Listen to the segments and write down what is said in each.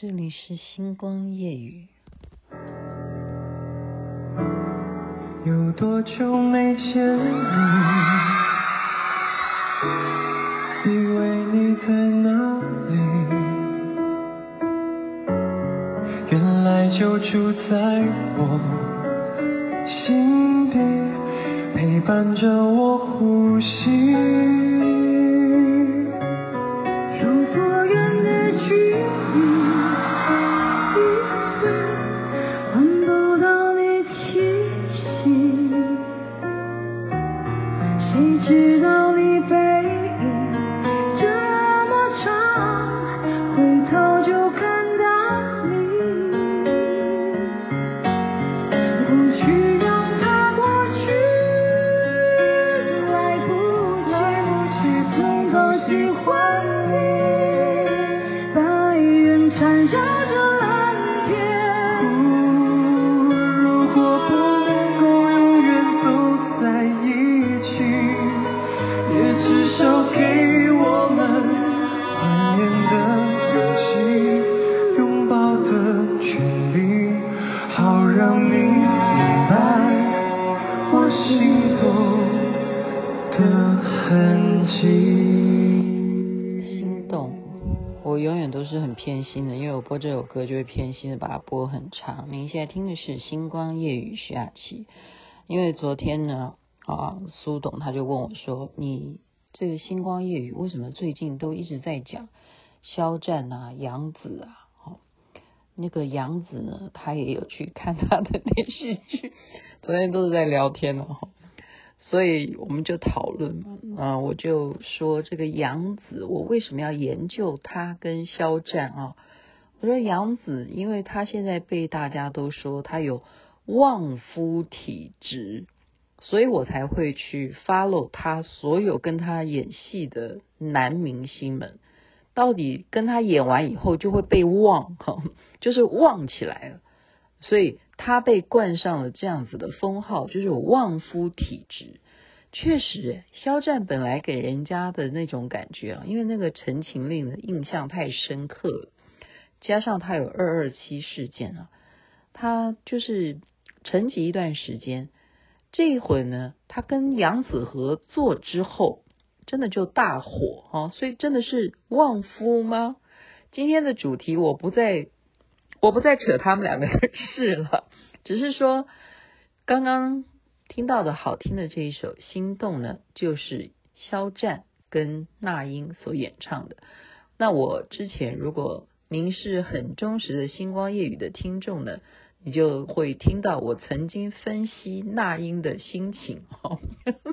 这里是星光夜雨。有多久没见你？以为你在哪里？原来就住在我心底，陪伴着我呼吸。播这首歌就会偏心的把它播很长。您现在听的是《星光夜雨》徐雅琪，因为昨天呢，啊，苏董他就问我说：“你这个《星光夜雨》为什么最近都一直在讲肖战啊、杨紫啊？”哦，那个杨紫呢，他也有去看他的电视剧，昨天都是在聊天哦。所以我们就讨论嘛，啊，我就说这个杨紫，我为什么要研究她跟肖战啊？我说杨紫，因为她现在被大家都说她有旺夫体质，所以我才会去 follow 她所有跟她演戏的男明星们，到底跟她演完以后就会被旺，哈，就是旺起来了，所以。他被冠上了这样子的封号，就是有旺夫体质。确实，肖战本来给人家的那种感觉啊，因为那个《陈情令》的印象太深刻了，加上他有二二七事件啊，他就是沉寂一段时间。这一会呢，他跟杨紫合作之后，真的就大火啊，所以真的是旺夫吗？今天的主题我不再。我不再扯他们两个的事了，只是说刚刚听到的好听的这一首《心动》呢，就是肖战跟那英所演唱的。那我之前如果您是很忠实的星光夜语的听众呢，你就会听到我曾经分析那英的心情。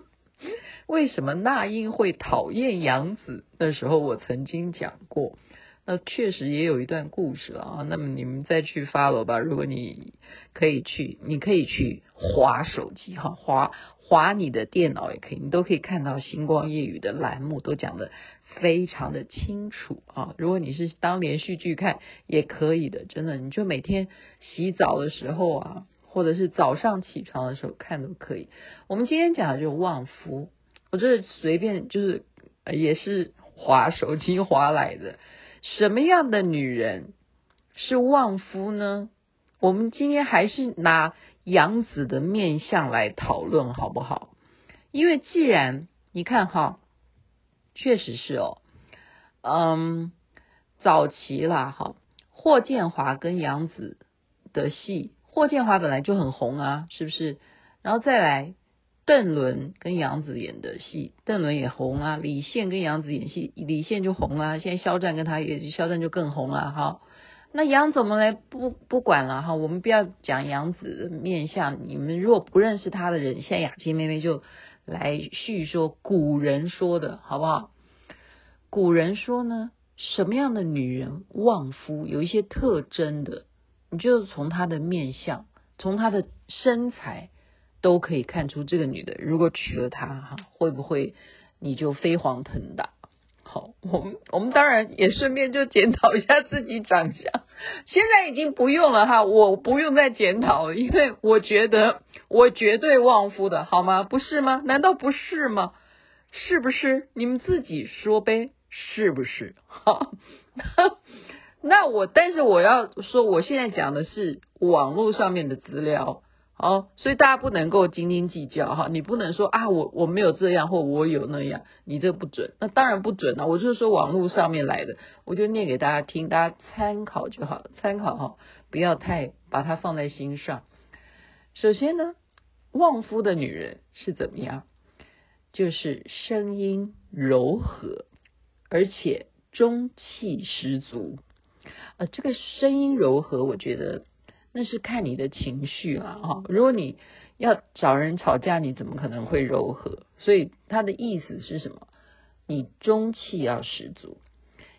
为什么那英会讨厌杨紫？那时候我曾经讲过。那确实也有一段故事啊，那么你们再去 follow 吧。如果你可以去，你可以去划手机哈，划划你的电脑也可以，你都可以看到星光夜语的栏目都讲的非常的清楚啊。如果你是当连续剧看也可以的，真的，你就每天洗澡的时候啊，或者是早上起床的时候看都可以。我们今天讲的就是旺夫，我这是随便就是也是滑手机滑来的。什么样的女人是旺夫呢？我们今天还是拿杨紫的面相来讨论好不好？因为既然你看哈，确实是哦，嗯，早期啦哈，霍建华跟杨紫的戏，霍建华本来就很红啊，是不是？然后再来。邓伦跟杨紫演的戏，邓伦也红啊。李现跟杨紫演戏，李现就红啊。现在肖战跟他也，肖战就更红了哈。那杨怎么来不不管了哈？我们不要讲杨紫的面相，你们如果不认识他的人，现在雅琪妹妹就来叙说古人说的好不好？古人说呢，什么样的女人旺夫，有一些特征的，你就从她的面相，从她的身材。都可以看出这个女的，如果娶了她哈，会不会你就飞黄腾达？我们我们当然也顺便就检讨一下自己长相。现在已经不用了哈，我不用再检讨了，因为我觉得我绝对旺夫的，好吗？不是吗？难道不是吗？是不是？你们自己说呗，是不是？好，那我但是我要说，我现在讲的是网络上面的资料。哦，所以大家不能够斤斤计较哈，你不能说啊，我我没有这样或我有那样，你这不准，那当然不准了。我就是说网络上面来的，我就念给大家听，大家参考就好，参考哈，不要太把它放在心上。首先呢，旺夫的女人是怎么样？就是声音柔和，而且中气十足。呃，这个声音柔和，我觉得。那是看你的情绪了哈。如果你要找人吵架，你怎么可能会柔和？所以他的意思是什么？你中气要十足。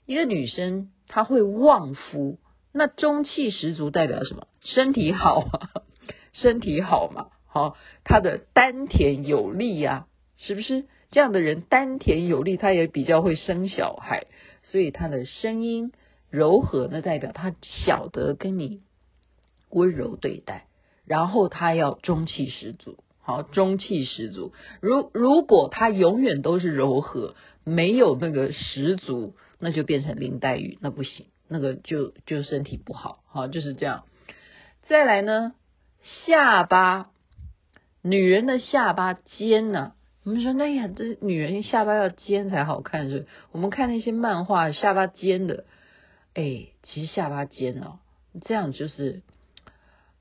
一个女生她会旺夫，那中气十足代表什么？身体好啊，身体好嘛，好，她的丹田有力呀，是不是？这样的人丹田有力，她也比较会生小孩，所以她的声音柔和，那代表她晓得跟你。温柔对待，然后他要中气十足，好，中气十足。如如果他永远都是柔和，没有那个十足，那就变成林黛玉，那不行，那个就就身体不好，好，就是这样。再来呢，下巴，女人的下巴尖呢、我们说那呀，这女人下巴要尖才好看，是？我们看那些漫画，下巴尖的，哎，其实下巴尖哦，这样就是。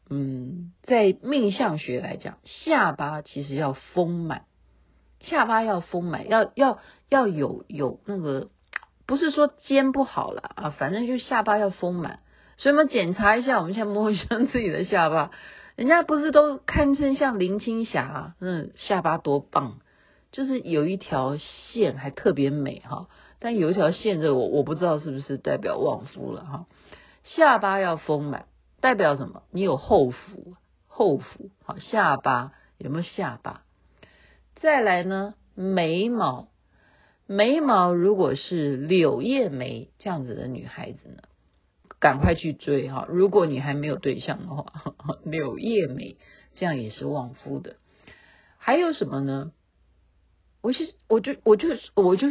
嗯，在命相学来讲，下巴其实要丰满，下巴要丰满，要要要有有那个，不是说尖不好了啊，反正就下巴要丰满。所以我们检查一下，我们现在摸一下自己的下巴，人家不是都堪称像林青霞，那下巴多棒，就是有一条线还特别美哈。但有一条线，这我我不知道是不是代表旺夫了哈。下巴要丰满。代表什么？你有后福，后福好，下巴有没有下巴？再来呢，眉毛，眉毛如果是柳叶眉这样子的女孩子呢，赶快去追哈！如果你还没有对象的话，柳叶眉这样也是旺夫的。还有什么呢？我是我就我就我就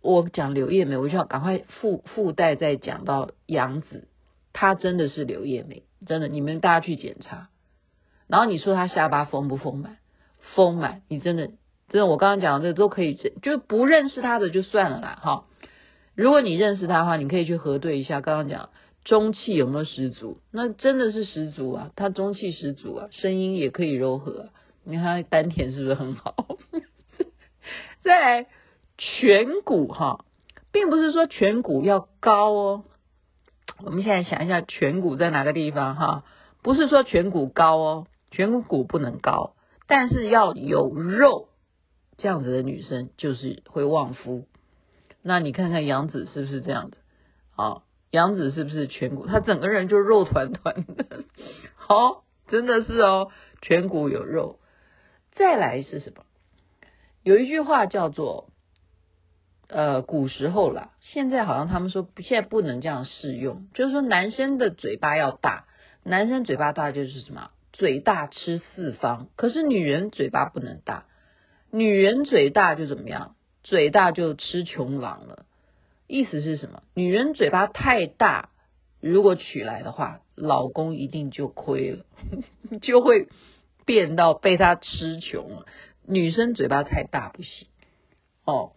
我讲柳叶眉，我就要赶快附附带再讲到杨紫。她真的是柳叶眉，真的，你们大家去检查。然后你说她下巴丰不丰满？丰满，你真的，真的，我刚刚讲的这都可以，就不认识她的就算了啦，哈。如果你认识她的话，你可以去核对一下，刚刚讲中气有没有十足？那真的是十足啊，她中气十足啊，声音也可以柔和。你看她丹田是不是很好？再来颧骨哈，并不是说颧骨要高哦。我们现在想一下，颧骨在哪个地方？哈，不是说颧骨高哦，颧骨不能高，但是要有肉，这样子的女生就是会旺夫。那你看看杨紫是不是这样子？好，杨紫是不是颧骨？她整个人就肉团团的，好，真的是哦，颧骨有肉。再来是什么？有一句话叫做。呃，古时候啦，现在好像他们说现在不能这样适用，就是说男生的嘴巴要大，男生嘴巴大就是什么？嘴大吃四方。可是女人嘴巴不能大，女人嘴大就怎么样？嘴大就吃穷郎了。意思是什么？女人嘴巴太大，如果娶来的话，老公一定就亏了，就会变到被他吃穷了。女生嘴巴太大不行哦。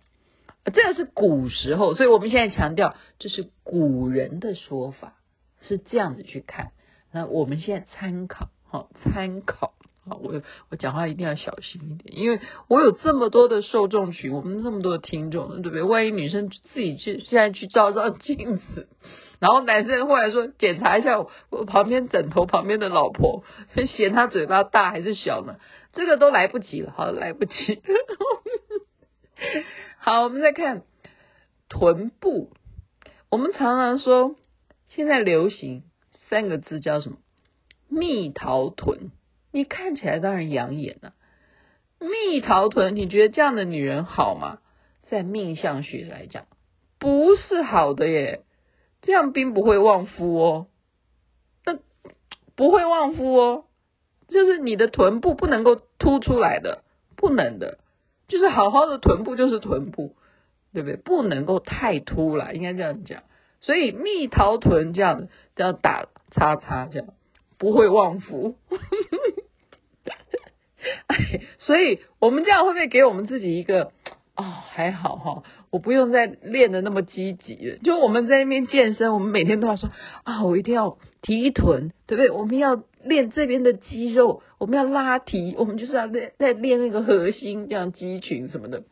这个是古时候，所以我们现在强调这是古人的说法，是这样子去看。那我们现在参考，好参考，好，我我讲话一定要小心一点，因为我有这么多的受众群，我们这么多的听众，对不对？万一女生自己去现在去照照镜子，然后男生后来说检查一下我，旁边枕头旁边的老婆，嫌他嘴巴大还是小呢？这个都来不及了，好，来不及。好，我们再看臀部。我们常常说，现在流行三个字叫什么？蜜桃臀。你看起来当然养眼了。蜜桃臀，你觉得这样的女人好吗？在命相学来讲，不是好的耶。这样并不会旺夫哦。那不会旺夫哦，就是你的臀部不能够凸出来的，不能的。就是好好的臀部就是臀部，对不对？不能够太凸了，应该这样讲。所以蜜桃臀这样这样打叉叉，这样不会旺夫。所以我们这样会不会给我们自己一个哦，还好哈，我不用再练得那么积极。就我们在那边健身，我们每天都要说啊，我一定要提臀，对不对？我们要练这边的肌肉，我们要拉提，我们就是要在在练那个核心，这样肌群什么的。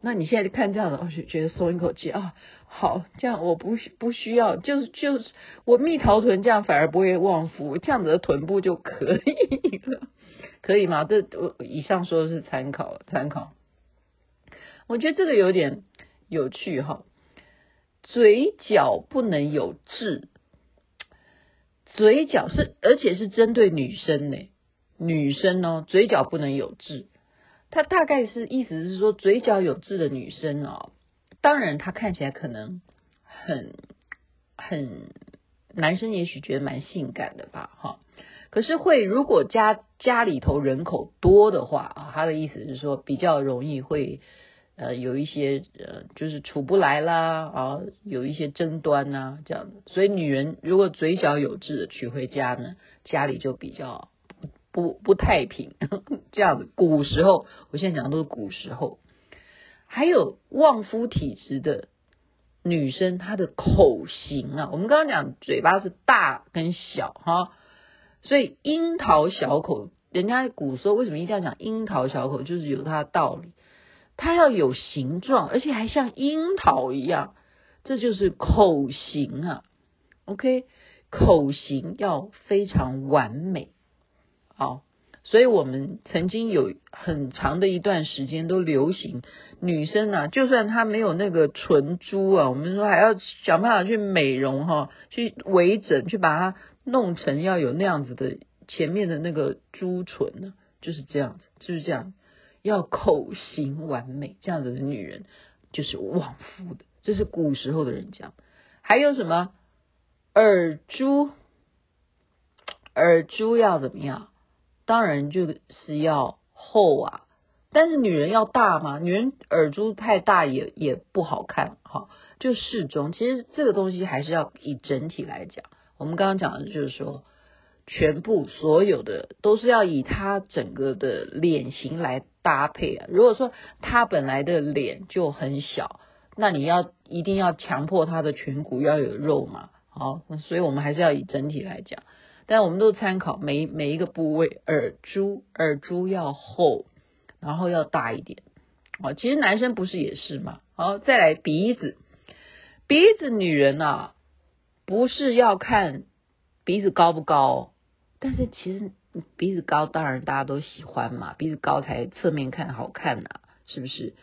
那你现在看这样的，我就觉得松一口气啊，好，这样我不不需要，就是就是我蜜桃臀这样反而不会旺夫，这样子的臀部就可以了，可以吗？这我以上说的是参考参考，我觉得这个有点有趣哈，嘴角不能有痣，嘴角是而且是针对女生呢，女生哦，嘴角不能有痣。他大概是意思是说，嘴角有痣的女生哦，当然她看起来可能很很，男生也许觉得蛮性感的吧，哈。可是会如果家家里头人口多的话啊，他的意思是说比较容易会呃有一些呃就是处不来啦啊，有一些争端呐这样的。所以女人如果嘴角有痣的娶回家呢，家里就比较。不不太平，这样子。古时候，我现在讲的都是古时候。还有旺夫体质的女生，她的口型啊，我们刚刚讲嘴巴是大跟小哈，所以樱桃小口，人家古时候为什么一定要讲樱桃小口，就是有它的道理。它要有形状，而且还像樱桃一样，这就是口型啊。OK，口型要非常完美。好，所以我们曾经有很长的一段时间都流行女生啊，就算她没有那个唇珠啊，我们说还要想办法去美容哈，去微整，去把它弄成要有那样子的前面的那个珠唇呢，就是这样子，就是这样，要口型完美，这样子的女人就是旺夫的，这是古时候的人讲。还有什么耳珠？耳珠要怎么样？当然就是要厚啊，但是女人要大吗？女人耳珠太大也也不好看哈，就适中。其实这个东西还是要以整体来讲。我们刚刚讲的就是说，全部所有的都是要以她整个的脸型来搭配啊。如果说他本来的脸就很小，那你要一定要强迫他的颧骨要有肉嘛。好，所以我们还是要以整体来讲。但我们都参考每每一个部位，耳珠耳珠要厚，然后要大一点。哦，其实男生不是也是嘛？好，再来鼻子，鼻子女人啊，不是要看鼻子高不高，但是其实鼻子高当然大家都喜欢嘛，鼻子高才侧面看好看呐，是不是？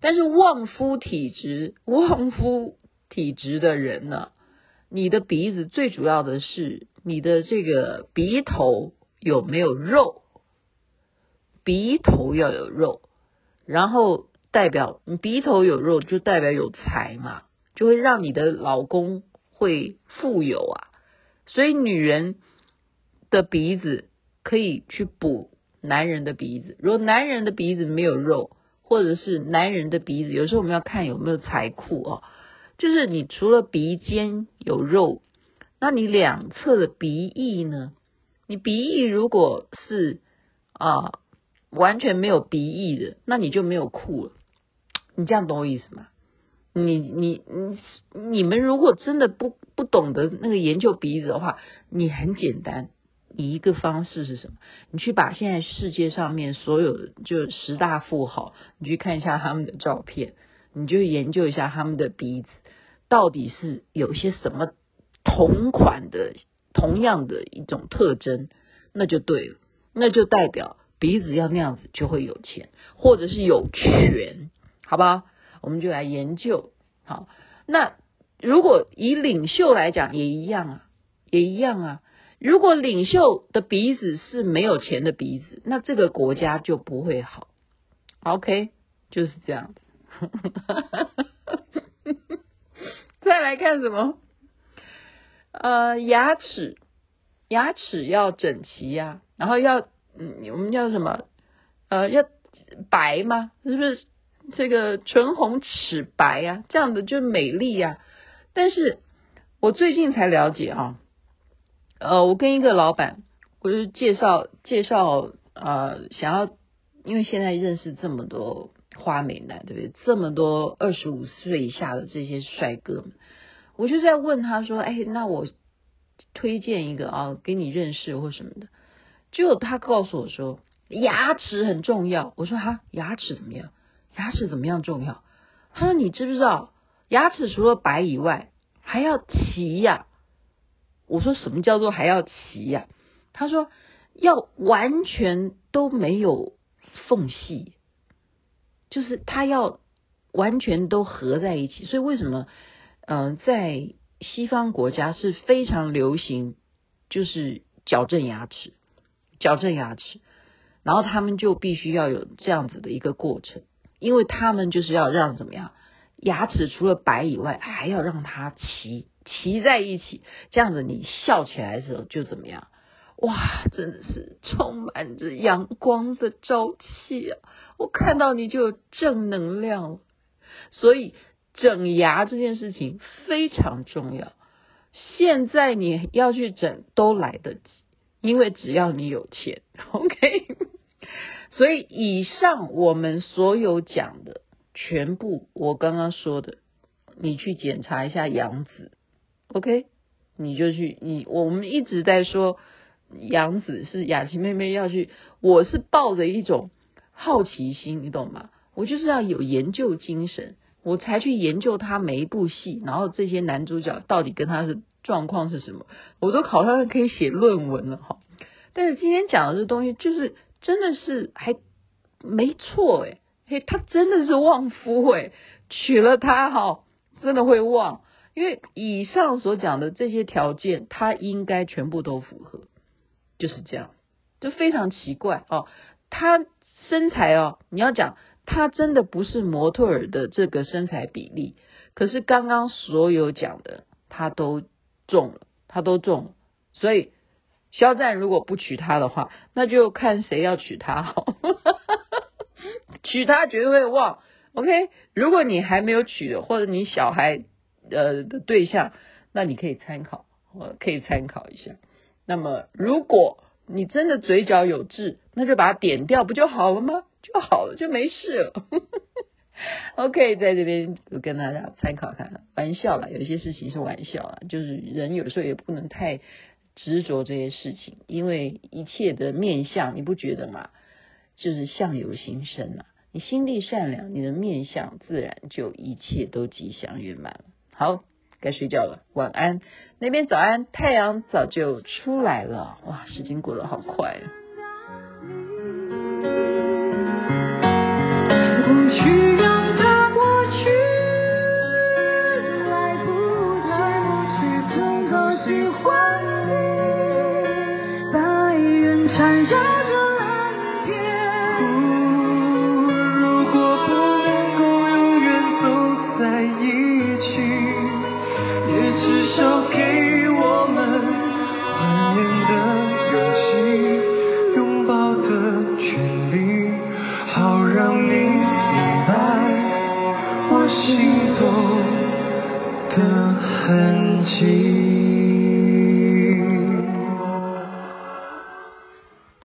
但是旺夫体质，旺夫体质的人呢，你的鼻子最主要的是。你的这个鼻头有没有肉？鼻头要有肉，然后代表你鼻头有肉，就代表有财嘛，就会让你的老公会富有啊。所以女人的鼻子可以去补男人的鼻子。如果男人的鼻子没有肉，或者是男人的鼻子，有时候我们要看有没有财库啊，就是你除了鼻尖有肉。那你两侧的鼻翼呢？你鼻翼如果是啊完全没有鼻翼的，那你就没有库了。你这样懂我意思吗？你你你你们如果真的不不懂得那个研究鼻子的话，你很简单，一个方式是什么？你去把现在世界上面所有的就十大富豪，你去看一下他们的照片，你就研究一下他们的鼻子到底是有些什么。同款的、同样的一种特征，那就对了，那就代表鼻子要那样子就会有钱，或者是有权，好不好？我们就来研究。好，那如果以领袖来讲也一样啊，也一样啊。如果领袖的鼻子是没有钱的鼻子，那这个国家就不会好。OK，就是这样子。再来看什么？呃，牙齿，牙齿要整齐呀，然后要，嗯，我们叫什么？呃，要白吗？是不是这个唇红齿白呀？这样的就美丽呀。但是我最近才了解啊，呃，我跟一个老板，我就介绍介绍，呃，想要，因为现在认识这么多花美男，对不对？这么多二十五岁以下的这些帅哥们，我就在问他说，哎，那我推荐一个啊，给你认识或什么的。就他告诉我说，牙齿很重要。我说哈，牙齿怎么样？牙齿怎么样重要？他说你知不知道？牙齿除了白以外，还要齐呀。我说什么叫做还要齐呀？他说要完全都没有缝隙，就是他要完全都合在一起。所以为什么嗯、在西方国家是非常流行，就是矫正牙齿，矫正牙齿，然后他们就必须要有这样子的一个过程，因为他们就是要让怎么样？牙齿除了白以外，还要让它齐齐在一起，这样子你笑起来的时候就怎么样？哇，真的是充满着阳光的朝气啊！我看到你就有正能量了。所以整牙这件事情非常重要。现在你要去整都来得及，因为只要你有钱，OK。所以以上我们所有讲的。全部我刚刚说的，你去检查一下杨紫，OK？你就去，你我们一直在说杨紫是雅琪妹妹要去，我是抱着一种好奇心，你懂吗？我就是要有研究精神，我才去研究他每一部戏，然后这些男主角到底跟他的状况是什么，我都考上可以写论文了哈。但是今天讲的这东西，就是真的是还没错诶。嘿，他真的是旺夫诶，娶了她哈，真的会旺，因为以上所讲的这些条件，他应该全部都符合，就是这样，就非常奇怪哦。他身材哦，你要讲他真的不是模特儿的这个身材比例，可是刚刚所有讲的他都中了，他都中了，所以肖战如果不娶她的话，那就看谁要娶她好。娶她绝对会旺，OK？如果你还没有娶的，或者你小孩呃的对象，那你可以参考，我可以参考一下。那么如果你真的嘴角有痣，那就把它点掉，不就好了吗？就好了，就没事了。OK，在这边我跟大家参考看，玩笑啦，有些事情是玩笑啦，就是人有时候也不能太执着这些事情，因为一切的面相，你不觉得吗？就是相由心生啊。你心地善良，你的面相自然就一切都吉祥圆满。好，该睡觉了，晚安。那边早安，太阳早就出来了。哇，时间过得好快啊！心动的痕迹。